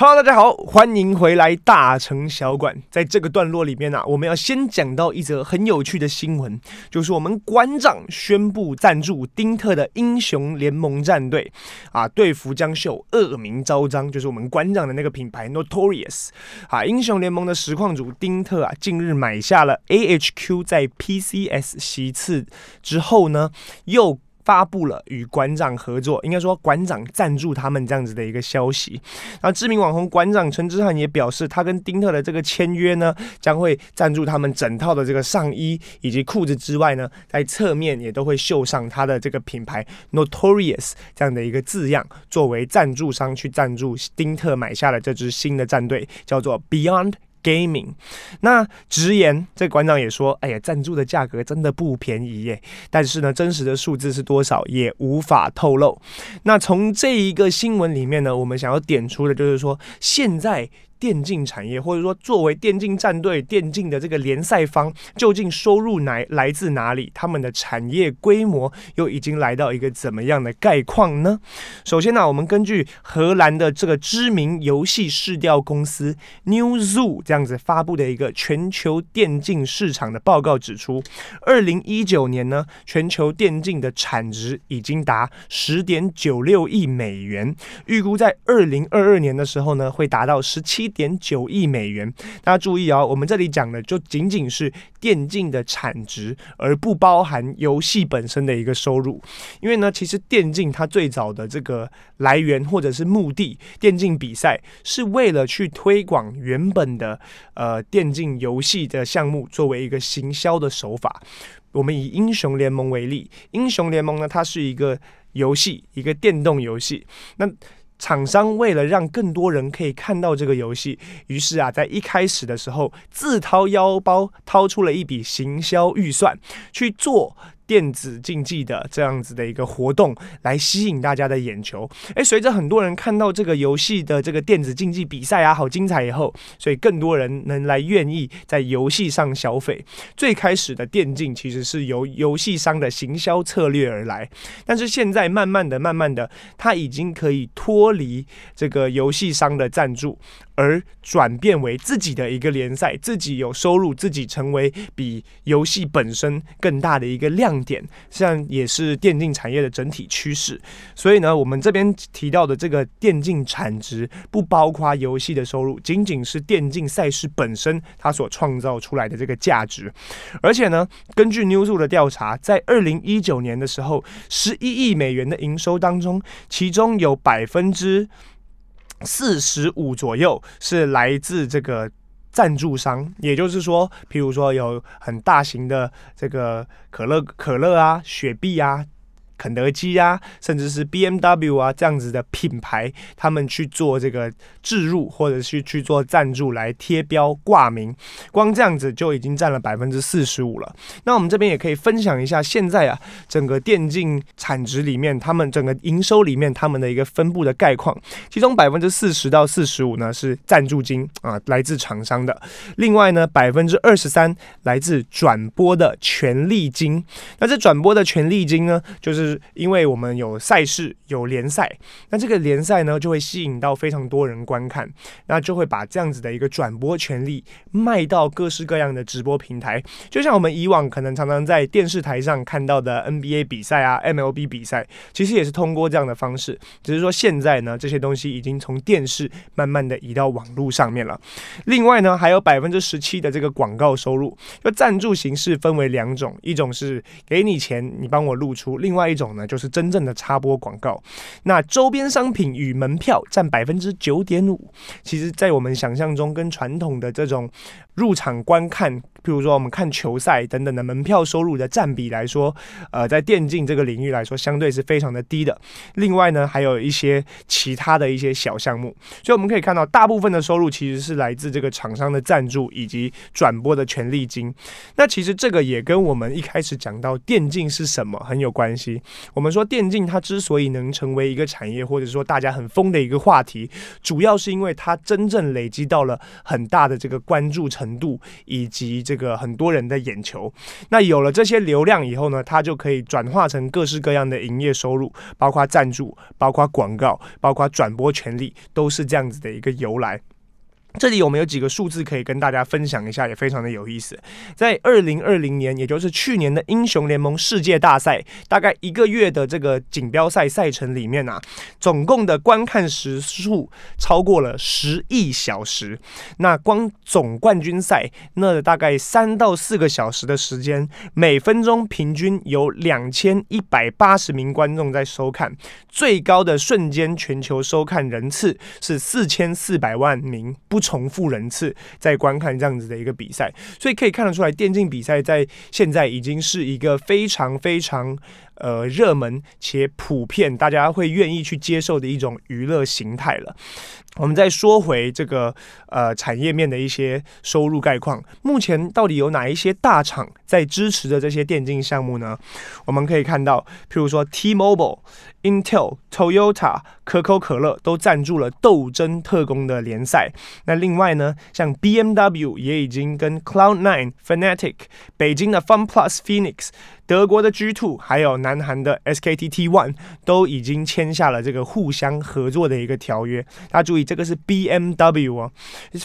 Hello，大家好，欢迎回来大成小馆。在这个段落里面呢、我们要先讲到一则很有趣的新闻，就是我们馆长宣布赞助丁特的英雄联盟战队啊，队服将秀恶名昭彰，就是我们馆长的那个品牌 Notorious 啊，英雄联盟的实况主丁特啊，近日买下了 AHQ 在 PCS 席次之后呢，又。发布了与馆长合作，应该说馆长赞助他们这样子的一个消息。然后知名网红馆长陈之汉也表示，他跟丁特的这个签约呢，将会赞助他们整套的这个上衣以及裤子之外呢，在侧面也都会绣上他的这个品牌 Notorious 这样的一个字样，作为赞助商去赞助丁特买下了这支新的战队，叫做 Beyond。Gaming，那直言，这馆长也说，哎呀，赞助的价格真的不便宜耶。但是呢，真实的数字是多少也无法透露。那从这一个新闻里面呢，我们想要点出的就是说，现在。电竞产业，或者说作为电竞战队、电竞的这个联赛方，究竟收入来来自哪里？他们的产业规模又已经来到一个怎么样的概况呢？首先呢，我们根据荷兰的这个知名游戏市调公司 Newzoo 这样子发布的一个全球电竞市场的报告指出，二零一九年呢，全球电竞的产值已经达十点九六亿美元，预估在二零二二年的时候呢，会达到十七。一点九亿美元，大家注意啊、我们这里讲的就仅仅是电竞的产值，而不包含游戏本身的一个收入。因为呢，其实电竞它最早的这个来源或者是目的，电竞比赛是为了去推广原本的呃电竞游戏的项目，作为一个行销的手法。我们以英雄联盟为例，英雄联盟呢，它是一个游戏，一个电动游戏。那厂商为了让更多人可以看到这个游戏，于是啊，在一开始的时候，自掏腰包掏出了一笔行销预算去做。电子竞技的这样子的一个活动来吸引大家的眼球，诶，随着很多人看到这个游戏的这个电子竞技比赛啊，好精彩以后，所以更多人能来愿意在游戏上消费。最开始的电竞其实是由游戏商的行销策略而来，但是现在慢慢的、慢慢的，它已经可以脱离这个游戏商的赞助。而转变为自己的一个联赛，自己有收入，自己成为比游戏本身更大的一个量点，像也是电竞产业的整体趋势。所以呢，我们这边提到的这个电竞产值不包括游戏的收入，仅仅是电竞赛事本身它所创造出来的这个价值。而且呢，根据 Newzoo 的调查，在二零一九年的时候，十一亿美元的营收当中，其中有百分之四十五左右是来自这个赞助商，也就是说，譬如说有很大型的这个可乐、可乐啊、雪碧啊。肯德基啊，甚至是 BMW 啊这样子的品牌，他们去做这个置入，或者是去做赞助来贴标挂名，光这样子就已经占了百分之四十五了。那我们这边也可以分享一下，现在啊，整个电竞产值里面，他们整个营收里面，他们的一个分布的概况，其中百分之四十到四十五呢是赞助金啊，来自厂商的；另外呢，百分之二十三来自转播的权利金。那这转播的权利金呢，就是。因为我们有赛事有联赛，那这个联赛呢就会吸引到非常多人观看，那就会把这样子的一个转播权利卖到各式各样的直播平台，就像我们以往可能常常在电视台上看到的 NBA 比赛啊、MLB 比赛，其实也是通过这样的方式，只是说现在呢这些东西已经从电视慢慢的移到网络上面了。另外呢还有百分之十七的这个广告收入，就赞助形式分为两种，一种是给你钱你帮我露出，另外一种呢，就是真正的插播广告。那周边商品与门票占百分之九点五。其实，在我们想象中，跟传统的这种入场观看。比如说，我们看球赛等等的门票收入的占比来说，呃，在电竞这个领域来说，相对是非常的低的。另外呢，还有一些其他的一些小项目，所以我们可以看到，大部分的收入其实是来自这个厂商的赞助以及转播的权利金。那其实这个也跟我们一开始讲到电竞是什么很有关系。我们说电竞它之所以能成为一个产业，或者说大家很疯的一个话题，主要是因为它真正累积到了很大的这个关注程度以及。这个很多人的眼球。那有了这些流量以后呢，它就可以转化成各式各样的营业收入，包括赞助、包括广告、包括转播权利，都是这样子的一个由来。这里我们有几个数字可以跟大家分享一下，也非常的有意思。在二零二零年，也就是去年的英雄联盟世界大赛，大概一个月的这个锦标赛赛程里面啊，总共的观看时数超过了十亿小时。那光总冠军赛，那大概三到四个小时的时间，每分钟平均有两千一百八十名观众在收看，最高的瞬间全球收看人次是四千四百万名。不重复人次在观看这样子的一个比赛，所以可以看得出来，电竞比赛在现在已经是一个非常非常呃热门且普遍，大家会愿意去接受的一种娱乐形态了。我们再说回这个呃产业面的一些收入概况，目前到底有哪一些大厂在支持着这些电竞项目呢？我们可以看到，譬如说 T-Mobile。Intel、Toyota、可口可乐都赞助了《斗争特工》的联赛。那另外呢，像 BMW 也已经跟 Cloud9、Fnatic、北京的 FunPlus Phoenix。德国的 G2 还有南韩的 SKT T1 都已经签下了这个互相合作的一个条约。大家注意，这个是 BMW 啊，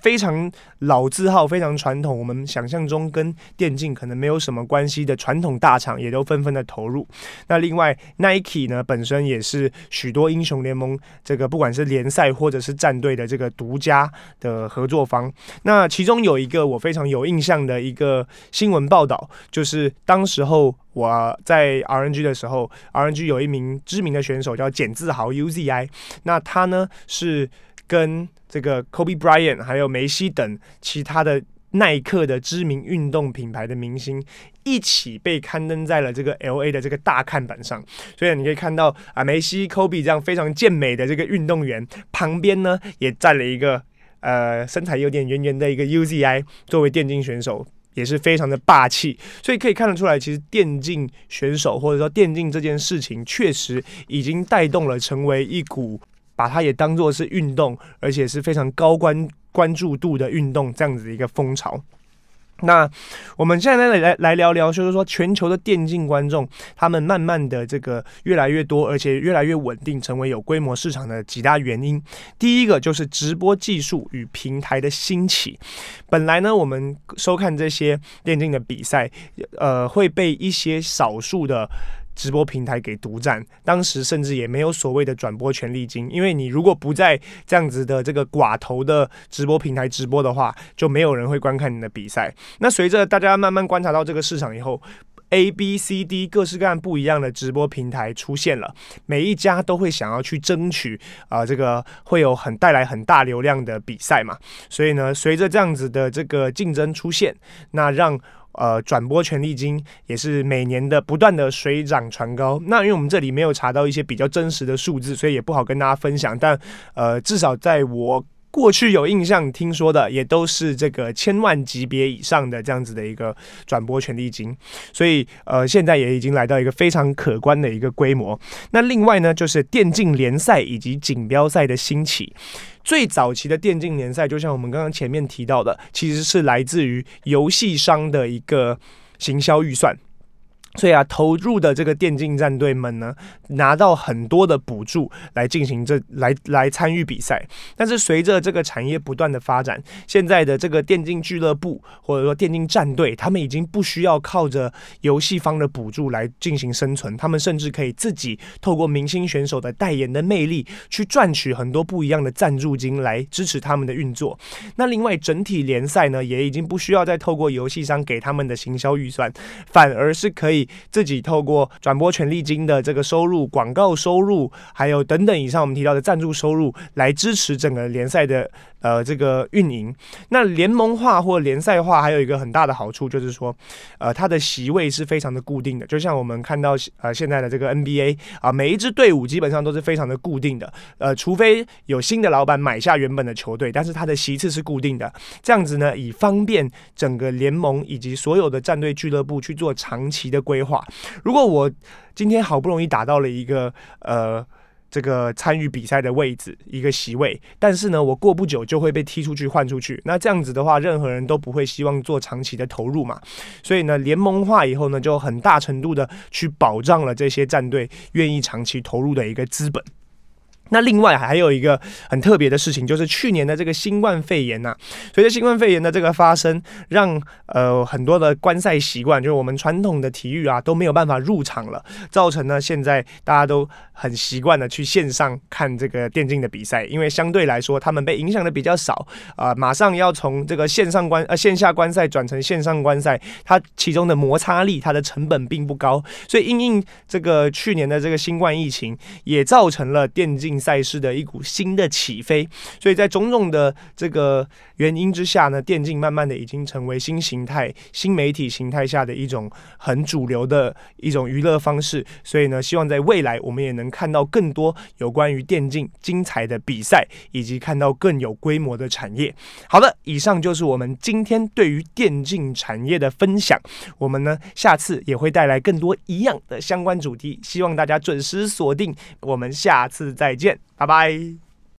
非常老字号，非常传统。我们想象中跟电竞可能没有什么关系的传统大厂，也都纷纷的投入。那另外 Nike 呢，本身也是许多英雄联盟这个不管是联赛或者是战队的这个独家的合作方。那其中有一个我非常有印象的一个新闻报道，就是当时候。我在 RNG 的时候，RNG 有一名知名的选手叫简自豪 UZI，那他呢是跟这个 Kobe Bryant 还有梅西等其他的耐克的知名运动品牌的明星一起被刊登在了这个 LA 的这个大看板上，所以你可以看到啊，梅西、Kobe 这样非常健美的这个运动员旁边呢也站了一个呃身材有点圆圆的一个 UZI 作为电竞选手。也是非常的霸气，所以可以看得出来，其实电竞选手或者说电竞这件事情，确实已经带动了成为一股把它也当做是运动，而且是非常高关关注度的运动这样子的一个风潮。那我们现在来来来聊聊，就是说全球的电竞观众，他们慢慢的这个越来越多，而且越来越稳定，成为有规模市场的几大原因。第一个就是直播技术与平台的兴起。本来呢，我们收看这些电竞的比赛，呃，会被一些少数的。直播平台给独占，当时甚至也没有所谓的转播权利金，因为你如果不在这样子的这个寡头的直播平台直播的话，就没有人会观看你的比赛。那随着大家慢慢观察到这个市场以后，A、B、C、D 各式各样不一样的直播平台出现了，每一家都会想要去争取啊、这个会有很带来很大流量的比赛嘛。所以呢，随着这样子的这个竞争出现，那让呃，转播权利金也是每年的不断的水涨船高。那因为我们这里没有查到一些比较真实的数字，所以也不好跟大家分享。但呃，至少在我过去有印象听说的，也都是这个千万级别以上的这样子的一个转播权利金。所以呃，现在也已经来到一个非常可观的一个规模。那另外呢，就是电竞联赛以及锦标赛的兴起。最早期的电竞联赛，就像我们刚刚前面提到的，其实是来自于游戏商的一个行销预算。所以啊，投入的这个电竞战队们呢，拿到很多的补助来进行这来来参与比赛。但是随着这个产业不断的发展，现在的这个电竞俱乐部或者说电竞战队，他们已经不需要靠着游戏方的补助来进行生存，他们甚至可以自己透过明星选手的代言的魅力，去赚取很多不一样的赞助金来支持他们的运作。那另外，整体联赛呢，也已经不需要再透过游戏商给他们的行销预算，反而是可以。自己透过转播权利金的这个收入、广告收入，还有等等以上我们提到的赞助收入，来支持整个联赛的呃这个运营。那联盟化或联赛化还有一个很大的好处，就是说，呃，它的席位是非常的固定的。就像我们看到呃现在的这个 NBA 啊，每一支队伍基本上都是非常的固定的。呃，除非有新的老板买下原本的球队，但是它的席次是固定的。这样子呢，以方便整个联盟以及所有的战队俱乐部去做长期的规划。如果我今天好不容易打到了一个呃这个参与比赛的位置，一个席位，但是呢，我过不久就会被踢出去换出去。那这样子的话，任何人都不会希望做长期的投入嘛。所以呢，联盟化以后呢，就很大程度的去保障了这些战队愿意长期投入的一个资本。那另外还有一个很特别的事情，就是去年的这个新冠肺炎呐、随着新冠肺炎的这个发生，让呃很多的观赛习惯，就是我们传统的体育啊都没有办法入场了，造成呢现在大家都很习惯的去线上看这个电竞的比赛，因为相对来说他们被影响的比较少啊、马上要从这个线上观呃线下观赛转成线上观赛，它其中的摩擦力，它的成本并不高，所以因应这个去年的这个新冠疫情，也造成了电竞。赛事的一股新的起飞，所以在种种的这个原因之下呢，电竞慢慢的已经成为新形态、新媒体形态下的一种很主流的一种娱乐方式。所以呢，希望在未来我们也能看到更多有关于电竞精彩的比赛，以及看到更有规模的产业。好的，以上就是我们今天对于电竞产业的分享。我们呢，下次也会带来更多一样的相关主题，希望大家准时锁定。我们下次再见。拜拜。